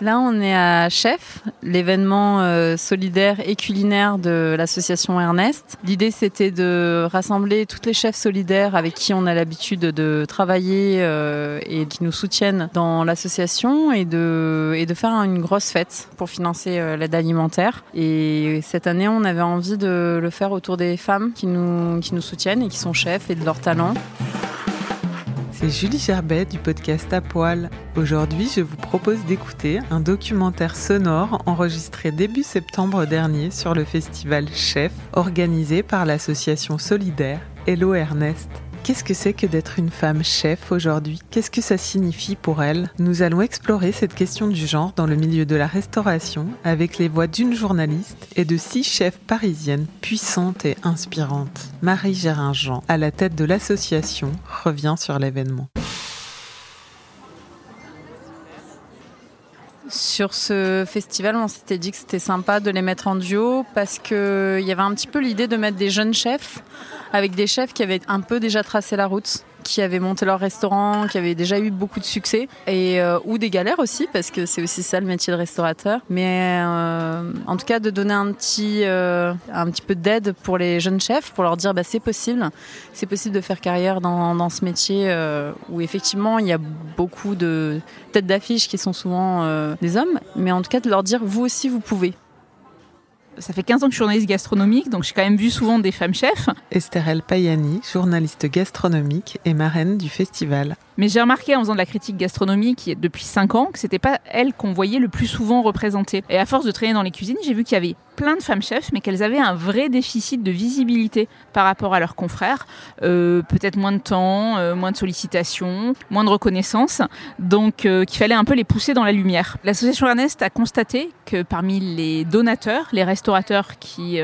Là, on est à Chef, l'événement euh, solidaire et culinaire de l'association Ernest. L'idée, c'était de rassembler toutes les chefs solidaires avec qui on a l'habitude de travailler euh, et qui nous soutiennent dans l'association et de, et de faire une grosse fête pour financer euh, l'aide alimentaire. Et cette année, on avait envie de le faire autour des femmes qui nous, qui nous soutiennent et qui sont chefs et de leur talent. C'est Julie Gerbet du podcast À Poil. Aujourd'hui, je vous propose d'écouter un documentaire sonore enregistré début septembre dernier sur le festival Chef, organisé par l'association solidaire Hello Ernest. Qu'est-ce que c'est que d'être une femme chef aujourd'hui? Qu'est-ce que ça signifie pour elle? Nous allons explorer cette question du genre dans le milieu de la restauration avec les voix d'une journaliste et de six chefs parisiennes puissantes et inspirantes. Marie Géringent, à la tête de l'association, revient sur l'événement. Sur ce festival, on s'était dit que c'était sympa de les mettre en duo parce qu'il y avait un petit peu l'idée de mettre des jeunes chefs avec des chefs qui avaient un peu déjà tracé la route qui avaient monté leur restaurant, qui avaient déjà eu beaucoup de succès, et euh, ou des galères aussi, parce que c'est aussi ça le métier de restaurateur. Mais euh, en tout cas, de donner un petit, euh, un petit peu d'aide pour les jeunes chefs, pour leur dire bah, c'est possible, c'est possible de faire carrière dans, dans ce métier où effectivement il y a beaucoup de têtes d'affiche qui sont souvent des hommes, mais en tout cas de leur dire vous aussi vous pouvez ça fait 15 ans que je suis journaliste gastronomique, donc j'ai quand même vu souvent des femmes chefs. Esther El Payani, journaliste gastronomique et marraine du festival. Mais j'ai remarqué en faisant de la critique gastronomique depuis 5 ans que c'était pas elle qu'on voyait le plus souvent représentée. Et à force de traîner dans les cuisines, j'ai vu qu'il y avait plein de femmes chefs, mais qu'elles avaient un vrai déficit de visibilité par rapport à leurs confrères. Euh, peut-être moins de temps, euh, moins de sollicitations, moins de reconnaissance. Donc euh, qu'il fallait un peu les pousser dans la lumière. L'association Ernest a constaté que parmi les donateurs, les restaurateurs qui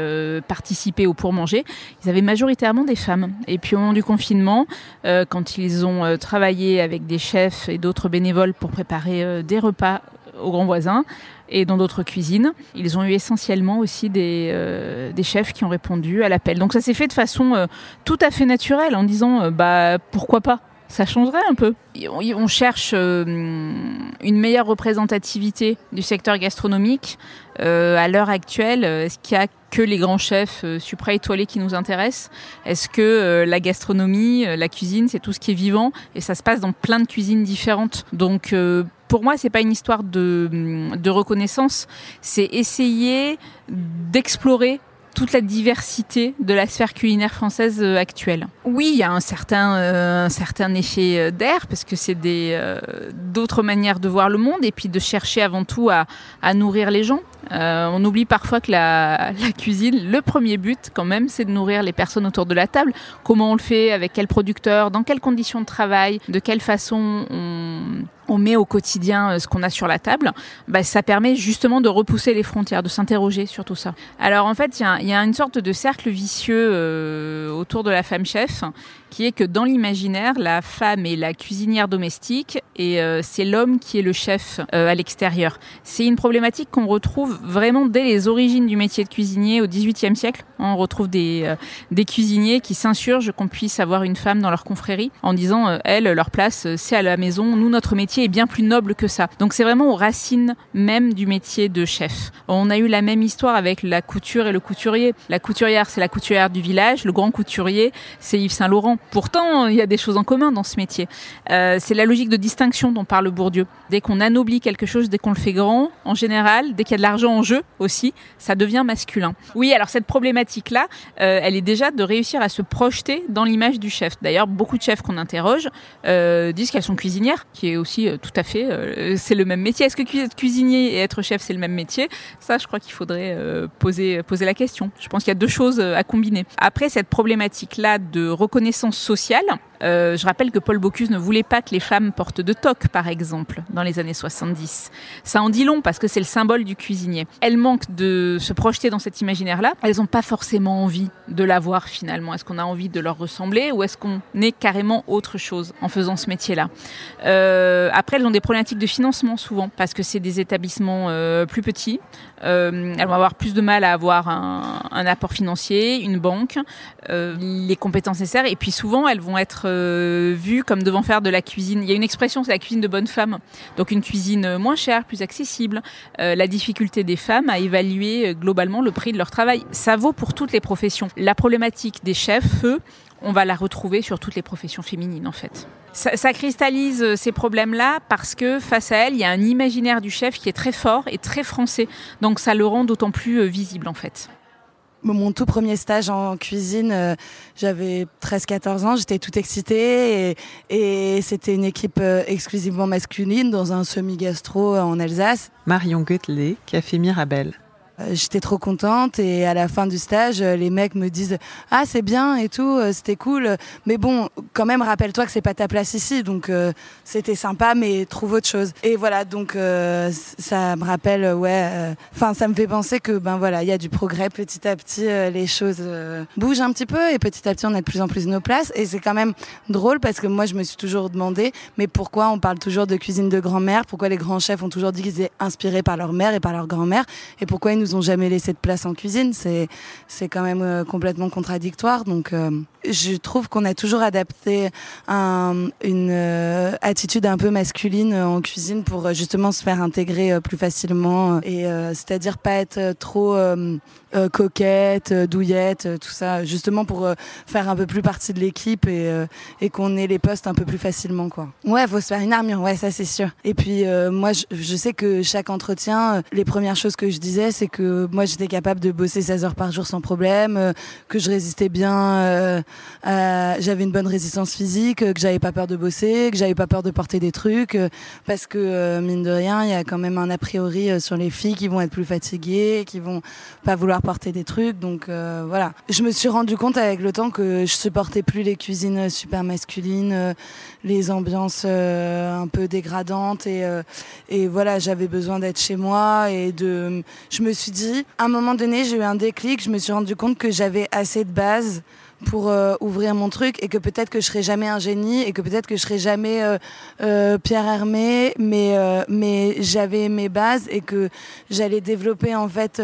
participaient au pour-manger, ils avaient majoritairement des femmes. Et puis au moment du confinement, quand ils ont travaillé avec des chefs et d'autres bénévoles pour préparer euh, des repas aux grands voisins et dans d'autres cuisines. Ils ont eu essentiellement aussi des, euh, chefs qui ont répondu à l'appel. Donc ça s'est fait de façon euh, tout à fait naturelle en disant bah pourquoi pas? Ça changerait un peu. On cherche une meilleure représentativité du secteur gastronomique. à l'heure actuelle, est-ce qu'il y a que les grands chefs euh, supra étoilés qui nous intéressent. Est-ce que euh, la gastronomie, euh, la cuisine, c'est tout ce qui est vivant? Et ça se passe dans plein de cuisines différentes. Donc pour moi, c'est pas une histoire de, de reconnaissance, c'est essayer d'explorer toute la diversité de la sphère culinaire française euh, actuelle. Oui, il y a un certain, euh, un certain effet euh, d'air parce que c'est des d'autres manières de voir le monde et puis de chercher avant tout à, nourrir les gens. on oublie parfois que la, la, cuisine, le premier but quand même, c'est de nourrir les personnes autour de la table. Comment on le fait, avec quel producteur, dans quelles conditions de travail, de quelle façon on on met au quotidien euh, ce qu'on a sur la table, bah, ça permet justement de repousser les frontières, de s'interroger sur tout ça. Alors en fait, il y, a, une sorte de cercle vicieux euh, autour de la femme chef qui est que dans l'imaginaire, la femme est la cuisinière domestique et euh, c'est l'homme qui est le chef à l'extérieur. C'est une problématique qu'on retrouve vraiment dès les origines du métier de cuisinier au XVIIIe siècle. On retrouve des, des cuisiniers qui s'insurgent qu'on puisse avoir une femme dans leur confrérie en disant, elles, leur place, c'est à la maison, nous, notre métier est bien plus noble que ça. Donc c'est vraiment aux racines même du métier de chef. On a eu la même histoire avec la couture et le couturier. La couturière, c'est la couturière du village. Le grand couturier, c'est Yves Saint Laurent. Pourtant, il y a des choses en commun dans ce métier. Euh, c'est la logique de distinction dont parle Bourdieu. Dès qu'on anoblit quelque chose, dès qu'on le fait grand, en général, dès qu'il y a de l'argent en jeu aussi, ça devient masculin. Oui, alors cette problématique-là, euh, elle est déjà de réussir à se projeter dans l'image du chef. D'ailleurs, beaucoup de chefs qu'on interroge euh, disent qu'elles sont cuisinières, qui est aussi tout à fait, c'est le même métier. Est-ce que être cuisinier et être chef, c'est le même métier? Ça, je crois qu'il faudrait poser, poser la question. Je pense qu'il y a deux choses à combiner. Après, cette problématique-là de reconnaissance sociale, euh, je rappelle que Paul Bocuse ne voulait pas que les femmes portent de toque, par exemple, dans les années 70. Ça en dit long parce que c'est le symbole du cuisinier. Elles manquent de se projeter dans cet imaginaire-là. Elles n'ont pas forcément envie de l'avoir finalement. Est-ce qu'on a envie de leur ressembler ou est-ce qu'on est carrément autre chose en faisant ce métier-là? Euh, Après, elles ont des problématiques de financement souvent parce que c'est des établissements euh, plus petits. elles vont avoir plus de mal à avoir un, un apport financier, une banque, les compétences nécessaires et puis souvent elles vont être euh, vu comme devant faire de la cuisine. Il y a une expression, c'est la cuisine de bonne femme. Donc une cuisine moins chère, plus accessible. Euh, la difficulté des femmes à évaluer euh, globalement le prix de leur travail. Ça vaut pour toutes les professions. La problématique des chefs, eux, on va la retrouver sur toutes les professions féminines en fait. Ça, ça cristallise ces problèmes-là parce que face à elle, il y a un imaginaire du chef qui est très fort et très français. Donc ça le rend d'autant plus visible en fait. Mon tout premier stage en cuisine, euh, j'avais 13-14 ans, j'étais toute excitée et, c'était une équipe euh, exclusivement masculine dans un semi-gastro en Alsace. Marion Goettelet, Café Mirabel. Euh, j'étais trop contente et à la fin du stage, euh, les mecs me disent ah c'est bien et tout, euh, c'était cool, mais bon quand même rappelle-toi que c'est pas ta place ici, donc c'était sympa, mais trouve autre chose. Et voilà donc ça me rappelle ouais, enfin ça me fait penser que ben voilà il y a du progrès. Petit à petit, les choses bougent un petit peu et petit à petit on a de plus en plus nos places. Et c'est quand même drôle parce que moi je me suis toujours demandé mais pourquoi on parle toujours de cuisine de grand-mère, pourquoi les grands chefs ont toujours dit qu'ils étaient inspirés par leur mère et par leur grand-mère? Et pourquoi ils nous ont jamais laissé de place en cuisine. C'est c'est quand même euh, complètement contradictoire. Donc euh, je trouve qu'on a toujours adapté un, une euh, attitude un peu masculine en cuisine pour justement se faire intégrer plus facilement et c'est-à-dire pas être trop coquette, douillette, tout ça, justement pour faire un peu plus partie de l'équipe et, et qu'on ait les postes un peu plus facilement quoi. Ouais, faut se faire une armure, ouais ça c'est sûr. Et puis moi je, sais que chaque entretien, les premières choses que je disais c'est que moi j'étais capable de bosser 16 heures par jour sans problème, euh, que je résistais bien, euh, j'avais une bonne résistance physique, que j'avais pas peur de bosser, que j'avais pas peur de porter des trucs, euh, parce que mine de rien, il y a quand même un a priori sur les filles qui vont être plus fatiguées, qui vont pas vouloir porter des trucs, donc voilà. Je me suis rendu compte avec le temps que je supportais plus les cuisines super masculines, les ambiances un peu dégradantes et, et voilà, j'avais besoin d'être chez moi et de, je me suis dit à un moment donné, j'ai eu un déclic. Je me suis rendu compte que j'avais assez de bases pour euh, ouvrir mon truc et que peut-être que je serai jamais un génie et que peut-être que je serai jamais euh, euh, Pierre Hermé, mais j'avais mes bases et que j'allais développer en fait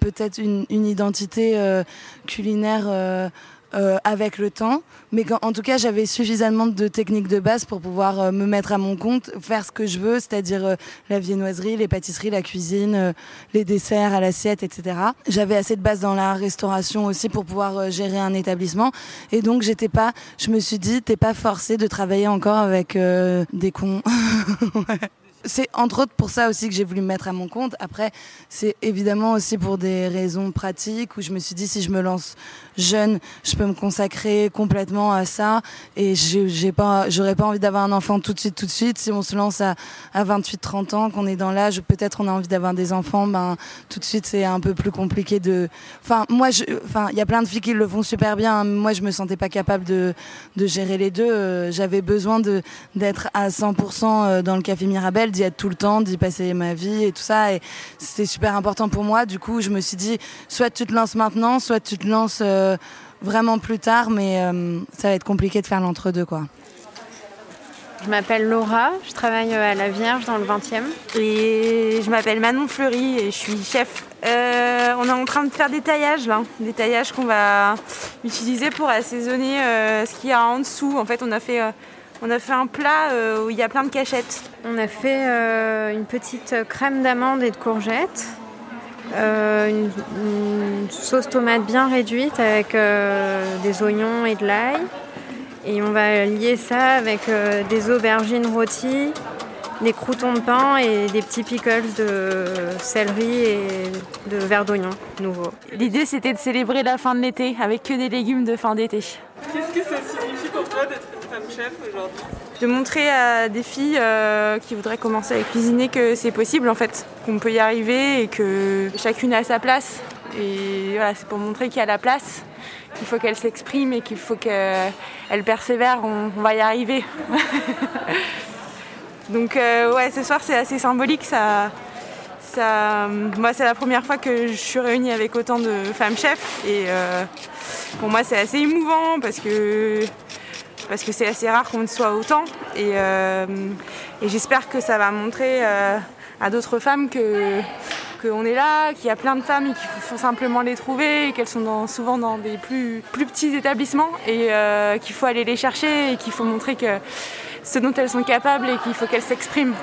peut-être une, identité culinaire euh, avec le temps, mais en tout cas j'avais suffisamment de techniques de base pour pouvoir euh, me mettre à mon compte, faire ce que je veux, c'est-à-dire euh, la viennoiserie, les pâtisseries, la cuisine, les desserts à l'assiette, etc. J'avais assez de base dans la restauration aussi pour pouvoir gérer un établissement, et donc j'étais pas, je me suis dit t'es pas forcé de travailler encore avec des cons. c'est entre autres pour ça aussi que j'ai voulu me mettre à mon compte. Après, c'est évidemment aussi pour des raisons pratiques où je me suis dit si je me lance jeune, je peux me consacrer complètement à ça et j'ai pas, j'aurais pas envie d'avoir un enfant tout de suite, tout de suite. Si on se lance à, à 28, 30 ans, qu'on est dans l'âge, peut-être on a envie d'avoir des enfants, ben tout de suite c'est un peu plus compliqué de. Enfin, moi, enfin, il y a plein de filles qui le font super bien. Moi, je me sentais pas capable de, de gérer les deux. Euh, j'avais besoin de d'être à 100% euh, dans le café Mirabel d'y être tout le temps, d'y passer ma vie et tout ça. Et c'était super important pour moi. Du coup, je me suis dit, soit tu te lances maintenant, soit tu te lances euh, vraiment plus tard, mais euh, ça va être compliqué de faire l'entre-deux, quoi. Je m'appelle Laura, je travaille à la Vierge dans le 20e. Et je m'appelle Manon Fleury et je suis chef. Euh, on est en train de faire des taillages là, des taillages qu'on va utiliser pour assaisonner ce qu'il y a en dessous. En fait, on a fait On a fait un plat euh, où il y a plein de cachettes. On a fait euh, une petite crème d'amande et de courgettes, euh, une, une sauce tomate bien réduite avec euh, des oignons et de l'ail. Et on va lier ça avec euh, des aubergines rôties, des croutons de pain et des petits pickles de céleri et de verre d'oignon nouveau. L'idée c'était de célébrer la fin de l'été avec que des légumes de fin d'été. Qu'est-ce que ça signifie pour toi d'être une femme chef aujourd'hui? De montrer à des filles euh, qui voudraient commencer à cuisiner que c'est possible en fait, qu'on peut y arriver et que chacune a sa place. Et voilà, c'est pour montrer qu'il y a la place, qu'il faut qu'elle s'exprime et qu'il faut qu'elle persévère, on, va y arriver. Donc euh, ouais, ce soir c'est assez symbolique. Ça, ça, moi c'est la première fois que je suis réunie avec autant de femmes chefs et euh, pour moi c'est assez émouvant parce que parce que c'est assez rare qu'on ne soit autant et, euh, et j'espère que ça va montrer euh, à d'autres femmes que qu'on est là, qu'il y a plein de femmes et qu'il faut simplement les trouver, qu'elles sont souvent dans des plus, plus petits établissements et euh, qu'il faut aller les chercher et qu'il faut montrer que ce dont elles sont capables et qu'il faut qu'elles s'expriment.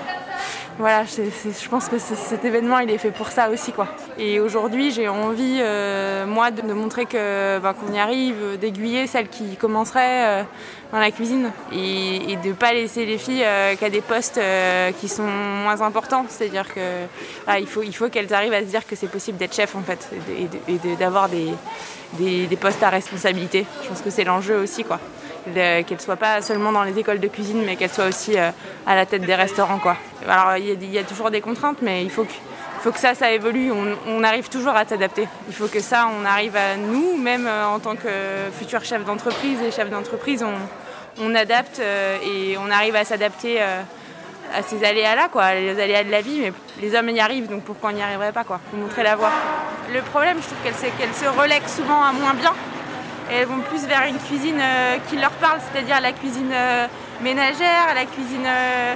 Voilà, je pense que ce- cet événement il est fait pour ça aussi quoi. Et aujourd'hui j'ai envie euh, moi de, montrer ben, qu'on y arrive, euh, d'aiguiller celles qui commenceraient euh, dans la cuisine et, de pas laisser les filles qu'à des postes qui sont moins importants. C'est-à-dire que il faut qu'elles arrivent à se dire que c'est possible d'être chef en fait et d'avoir des, des postes à responsabilité. Je pense que c'est l'enjeu aussi quoi. Le- qu'elles soient pas seulement dans les écoles de cuisine, mais qu'elles soient aussi euh, à la tête des restaurants. Quoi. Alors il y, a- toujours des contraintes, mais il faut que, ça, ça évolue. On, arrive toujours à s'adapter. Il faut que ça, on arrive à nous, même euh, en tant que futur chef d'entreprise et chef d'entreprise, on, adapte euh, et on arrive à s'adapter à ces aléas-là, les aléas de la vie. Mais les hommes y arrivent, donc pourquoi on n'y arriverait pas Faut montrer la voie. Le problème, je trouve qu'elles se- relèguent souvent à moins bien. Elles vont plus vers une cuisine euh, qui leur parle, c'est-à-dire la cuisine euh, ménagère, la cuisine. euh,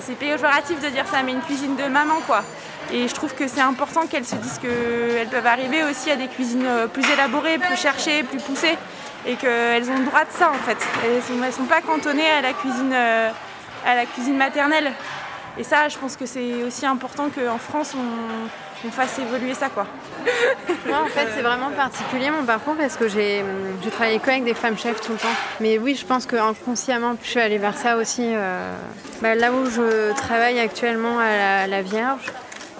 c'est péjoratif de dire ça, mais une cuisine de maman, quoi. Et je trouve que c'est important qu'elles se disent qu'elles peuvent arriver aussi à des cuisines plus élaborées, plus cherchées, plus poussées, et qu'elles ont le droit de ça, en fait. Elles sont, elles sont pas cantonnées à la cuisine, à la cuisine maternelle. Et ça, je pense que c'est aussi important qu'en France, on, on fasse évoluer ça, quoi. Moi, en fait, c'est vraiment particulier mon parcours parce que j'ai travaillé que avec des femmes chefs tout le temps. Mais oui, je pense que inconsciemment, je suis allée vers ça aussi. euh, bah, là où je travaille actuellement à la, Vierge,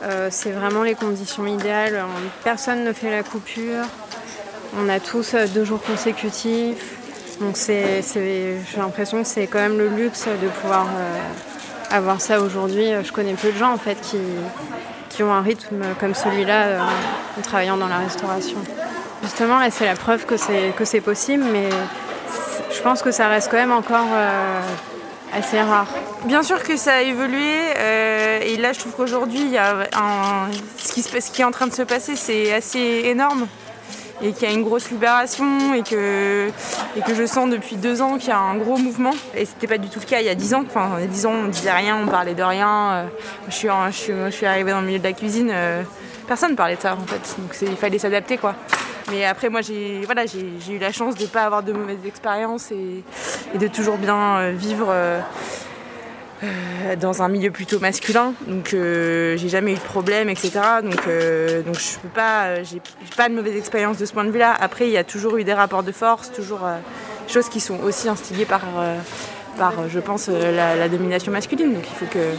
euh, c'est vraiment les conditions idéales. On- Personne ne fait la coupure. On a tous euh, deux jours consécutifs. Donc j'ai l'impression que c'est quand même le luxe de pouvoir avoir ça aujourd'hui. Je connais peu de gens en fait qui, qui ont un rythme comme celui-là euh, en travaillant dans la restauration. Justement, là, c'est la preuve que c'est, que c'est possible, mais je pense que ça reste quand même encore euh, assez rare. Bien sûr que ça a évolué euh, et là je trouve qu'aujourd'hui ce qui est en train de se passer c'est assez énorme et qu'il y a une grosse libération et que, et que je sens depuis deux ans qu'il y a un gros mouvement et c'était pas du tout le cas il y a dix ans. Enfin il dix ans on disait rien, on parlait de rien. Euh, je, suis je, suis, arrivée dans le milieu de la cuisine, euh, personne ne parlait de ça en fait donc il fallait s'adapter quoi. Mais après, moi, j'ai voilà, eu la chance de ne pas avoir de mauvaises expériences et, de toujours bien euh, vivre dans un milieu plutôt masculin. Donc, euh, j'ai jamais eu de problème, etc. Donc, euh, donc je peux pas, euh, j'ai pas de mauvaise expérience de ce point de vue-là. Après, il y a toujours eu des rapports de force, toujours euh, choses qui sont aussi instillées par, euh, par euh, je pense, euh, la, la domination masculine. Donc, il faut que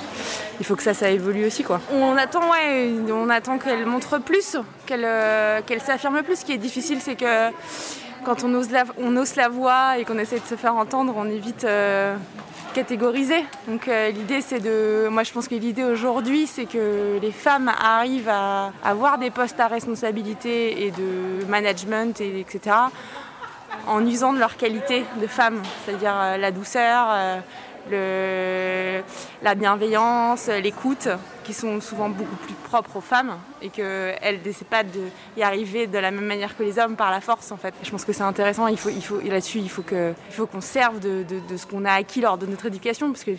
il faut que ça, ça évolue aussi, quoi. On attend, ouais, on attend qu'elle montre plus, qu'elle euh, qu'elle s'affirme plus. Ce qui est difficile, c'est que quand on ose la, on ose la voix et qu'on essaie de se faire entendre, on est vite euh, catégorisé. Donc euh, l'idée, c'est de, moi, je pense que l'idée aujourd'hui, c'est que les femmes arrivent à avoir des postes à responsabilité et de management, et, etc. En usant de leur qualité de femme, c'est-à-dire euh, la douceur. le, la bienveillance, l'écoute, qui sont souvent beaucoup plus propres aux femmes et qu'elles n'essaient pas d'y arriver de la même manière que les hommes par la force en fait. je pense que c'est intéressant, il faut, il faut, là-dessus il faut qu'on serve de, de, ce qu'on a acquis lors de notre éducation parce que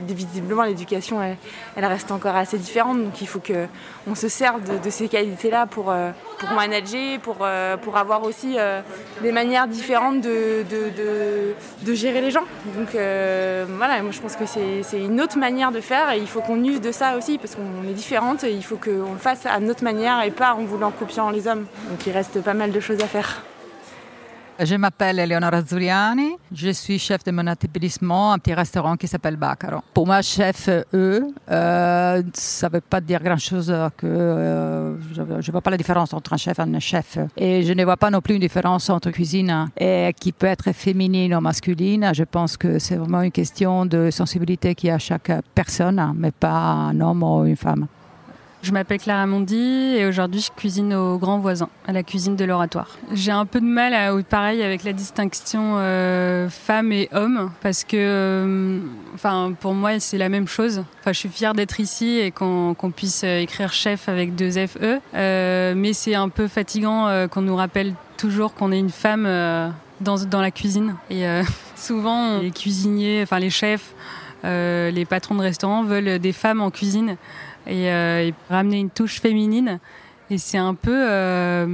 visiblement l'éducation elle, reste encore assez différente donc il faut qu'on se serve de, ces qualités-là pour, euh, pour manager, pour, euh, pour avoir aussi euh, des manières différentes de, de, gérer les gens. Donc voilà, moi je pense que c'est une autre manière de faire et il faut qu'on use de ça aussi parce qu'on est différentes et il faut qu'on le fasse à notre manière et pas en voulant copier les hommes. Donc il reste pas mal de choses à faire. Je m'appelle Eleonora Zuriani, je suis chef de mon établissement, un petit restaurant qui s'appelle Bacaro. Pour moi, chef E, euh, ça ne veut pas dire grand-chose que euh, je ne vois pas la différence entre un chef et un chef. Et je ne vois pas non plus une différence entre cuisine qui peut être féminine ou masculine. Je pense que c'est vraiment une question de sensibilité qui a chaque personne, mais pas un homme ou une femme. Je m'appelle Clara Mondi et aujourd'hui je cuisine aux grands voisins, à la cuisine de l'oratoire. J'ai un peu de mal, à, pareil, avec la distinction euh, femme et homme parce que, euh, enfin, pour moi c'est la même chose. Enfin, je suis fière d'être ici et qu'on puisse écrire chef avec deux FE, euh, mais c'est un peu fatigant qu'on nous rappelle toujours qu'on est une femme dans, dans, la cuisine. Et souvent les cuisiniers, enfin les chefs, les patrons de restaurants veulent des femmes en cuisine. Euh, et, ramener une touche féminine. Et c'est un peu euh,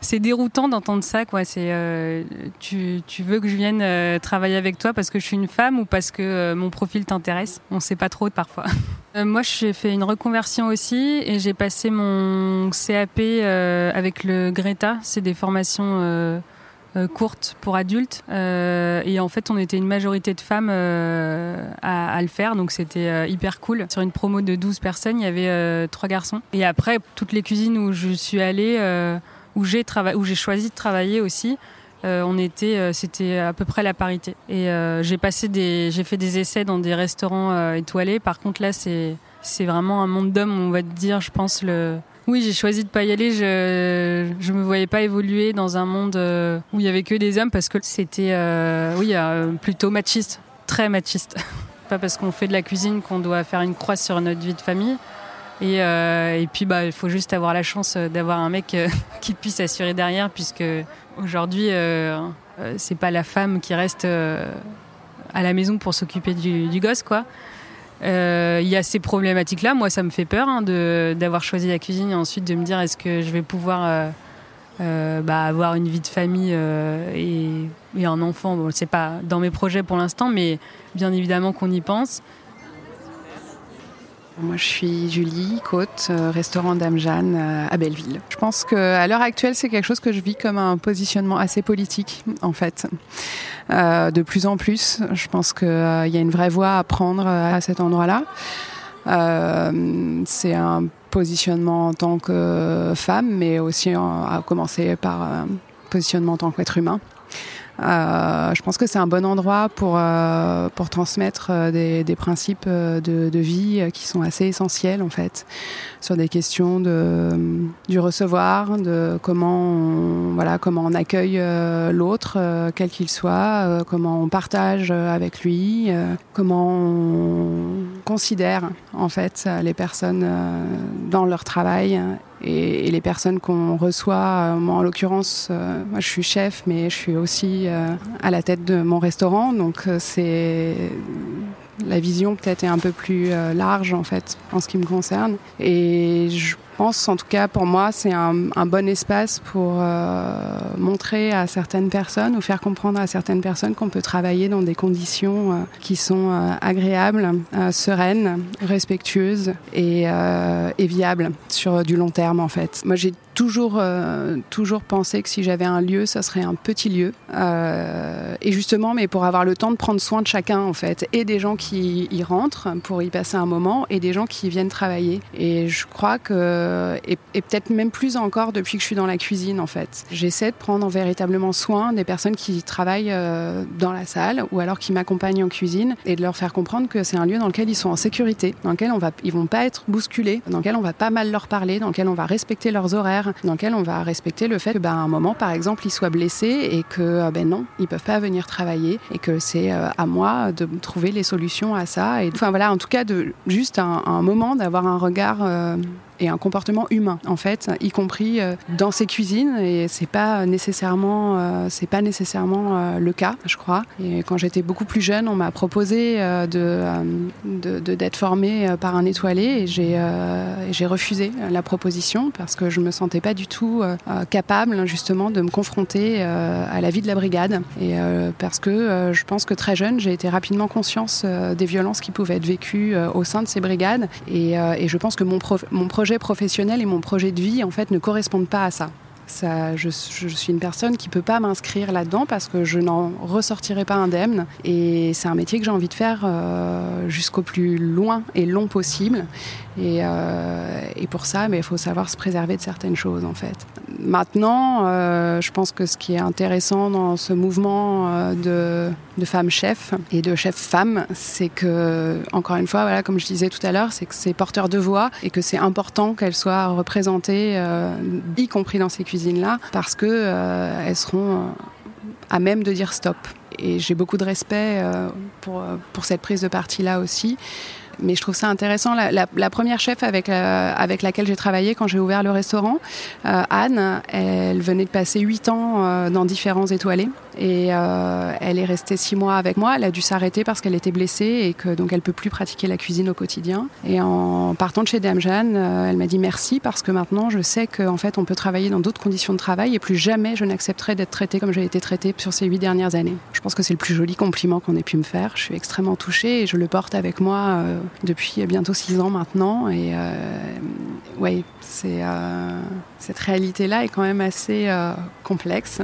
c'est déroutant d'entendre ça quoi. C'est euh, tu, tu, veux que je vienne travailler avec toi parce que je suis une femme ou parce que mon profil t'intéresse? On sait pas trop parfois. Moi j'ai fait une reconversion aussi et j'ai passé mon CAP avec le Greta. C'est des formations courte pour adultes. Euh, et en fait, on était une majorité de femmes euh, à, le faire, donc c'était hyper cool. Sur une promo de 12 personnes, il y avait trois garçons. Et après, toutes les cuisines où je suis allée, où j'ai où choisi de travailler aussi, on était, c'était à peu près la parité. Et j'ai passé des, j'ai fait des essais dans des restaurants étoilés. Par contre, là, c'est, c'est vraiment un monde d'hommes, on va dire, je pense le oui, j'ai choisi de pas y aller. Je je me voyais pas évoluer dans un monde euh, où il y avait que des hommes parce que c'était euh, oui euh, plutôt machiste, très machiste. pas parce qu'on fait de la cuisine qu'on doit faire une croix sur notre vie de famille. Et, et puis bah il faut juste avoir la chance d'avoir un mec qui puisse assurer derrière puisque aujourd'hui c'est pas la femme qui reste à la maison pour s'occuper du, du gosse quoi. Euh, il y a ces problématiques-là. Moi, ça me fait peur hein, d'avoir choisi la cuisine et ensuite de me dire est-ce que je vais pouvoir euh, euh, bah, avoir une vie de famille et, et, un enfant? Bon, c'est pas dans mes projets pour l'instant, mais bien évidemment qu'on y pense. Moi, je suis Julie Côte, euh, restaurant Dame Jeanne euh, à Belleville. Je pense qu'à l'heure actuelle, c'est quelque chose que je vis comme un positionnement assez politique, en fait. Euh, de plus en plus, je pense qu'il y a une vraie voie à prendre à cet endroit-là. c'est un positionnement en tant que femme, mais aussi à commencer par un positionnement en tant qu'être humain. Euh, je pense que c'est un bon endroit pour, euh, pour transmettre euh, des, principes de, de, vie qui sont assez essentiels en fait, sur des questions de, du recevoir, de comment on, voilà, comment on accueille l'autre, quel qu'il soit, comment on partage avec lui, comment on considère en fait les personnes dans leur travail et, les personnes qu'on reçoit, euh, moi en l'occurrence, euh, moi je suis chef, mais je suis aussi euh, à la tête de mon restaurant, donc c'est la vision peut-être est un peu plus large en fait en ce qui me concerne. Et je pense, en tout cas pour moi, c'est un, bon espace pour euh, montrer à certaines personnes ou faire comprendre à certaines personnes qu'on peut travailler dans des conditions euh, qui sont euh, agréables, sereines, respectueuses et, et, viables sur du long terme en fait. Moi j'ai toujours, toujours pensé que si j'avais un lieu, ça serait un petit lieu. et justement, mais pour avoir le temps de prendre soin de chacun en fait, et des gens qui y rentrent pour y passer un moment, et des gens qui viennent travailler. Et je crois que euh, et, et peut-être même plus encore depuis que je suis dans la cuisine en fait. J'essaie de prendre véritablement soin des personnes qui travaillent euh, dans la salle ou alors qui m'accompagnent en cuisine et de leur faire comprendre que c'est un lieu dans lequel ils sont en sécurité, dans lequel on va, ils vont pas être bousculés, dans lequel on va pas mal leur parler, dans lequel on va respecter leurs horaires, dans lequel on va respecter le fait que, ben, à un moment, par exemple, ils soient blessés et que, euh, ben non, ils peuvent pas venir travailler et que c'est euh, à moi de trouver les solutions à ça. Et enfin voilà, en tout cas, de juste un, un moment d'avoir un regard euh, et un comportement humain en fait, y compris euh, dans ces cuisines. Et c'est pas nécessairement euh, c'est pas nécessairement euh, le cas, je crois. Et quand j'étais beaucoup plus jeune, on m'a proposé de d'être formée par un étoilé. Et j'ai j'ai refusé la proposition parce que je me sentais pas du tout capable justement de me confronter à la vie de la brigade. Et parce que je pense que très jeune, j'ai été rapidement conscience des violences qui pouvaient être vécues au sein de ces brigades. Et, et je pense que mon, prof- mon projet professionnel et mon projet de vie en fait ne correspondent pas à ça. Je suis une personne qui peut pas m'inscrire là-dedans parce que je n'en ressortirai pas indemne et c'est un métier que j'ai envie de faire euh, jusqu'au plus loin et long possible et, euh, et pour ça mais il faut savoir se préserver de certaines choses en fait. Maintenant euh, je pense que ce qui est intéressant dans ce mouvement euh, de, femmes chefs et de chefs femmes c'est que encore une fois voilà comme je disais tout à l'heure c'est que c'est porteur de voix et que c'est important qu'elles soient représentées y compris dans ces cuisines là parce que euh, elles seront à même de dire stop et j'ai beaucoup de respect pour, pour cette prise de parti là aussi mais je trouve ça intéressant. La, première chef avec, la, avec laquelle j'ai travaillé quand j'ai ouvert le restaurant, euh, Anne, elle venait de passer huit ans euh, dans différents étoilés et euh, elle est restée six mois avec moi. Elle a dû s'arrêter parce qu'elle était blessée et que donc elle peut plus pratiquer la cuisine au quotidien. Et en partant de chez Dame Jeanne, euh, elle m'a dit merci parce que maintenant je sais qu'en fait on peut travailler dans d'autres conditions de travail et plus jamais je n'accepterai d'être traitée comme j'ai été traitée sur ces huit dernières années. Je pense que c'est le plus joli compliment qu'on ait pu me faire. Je suis extrêmement touchée et je le porte avec moi euh, depuis bientôt six ans maintenant. Et euh, c'est euh, cette réalité-là est quand même assez euh, complexe.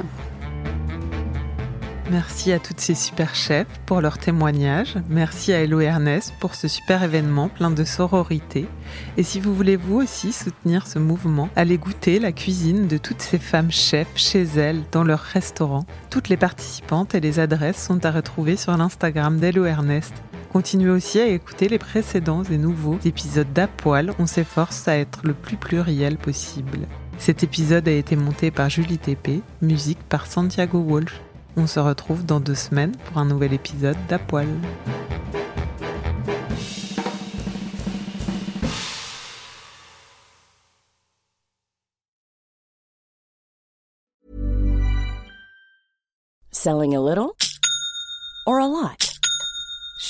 Merci à toutes ces super chefs pour leur témoignage. Merci à Hello Ernest pour ce super événement plein de sororité. Et si vous voulez vous aussi soutenir ce mouvement, allez goûter la cuisine de toutes ces femmes chefs chez elles, dans leur restaurant. Toutes les participantes et les adresses sont à retrouver sur l'Instagram d'Hello Ernest. Continuez aussi à écouter les précédents et nouveaux épisodes d'Apoil. On s'efforce à être le plus pluriel possible. Cet épisode a été monté par Julie TP, musique par Santiago Walsh. On se retrouve dans deux semaines pour un nouvel épisode d'Apoil. Selling a little or a lot?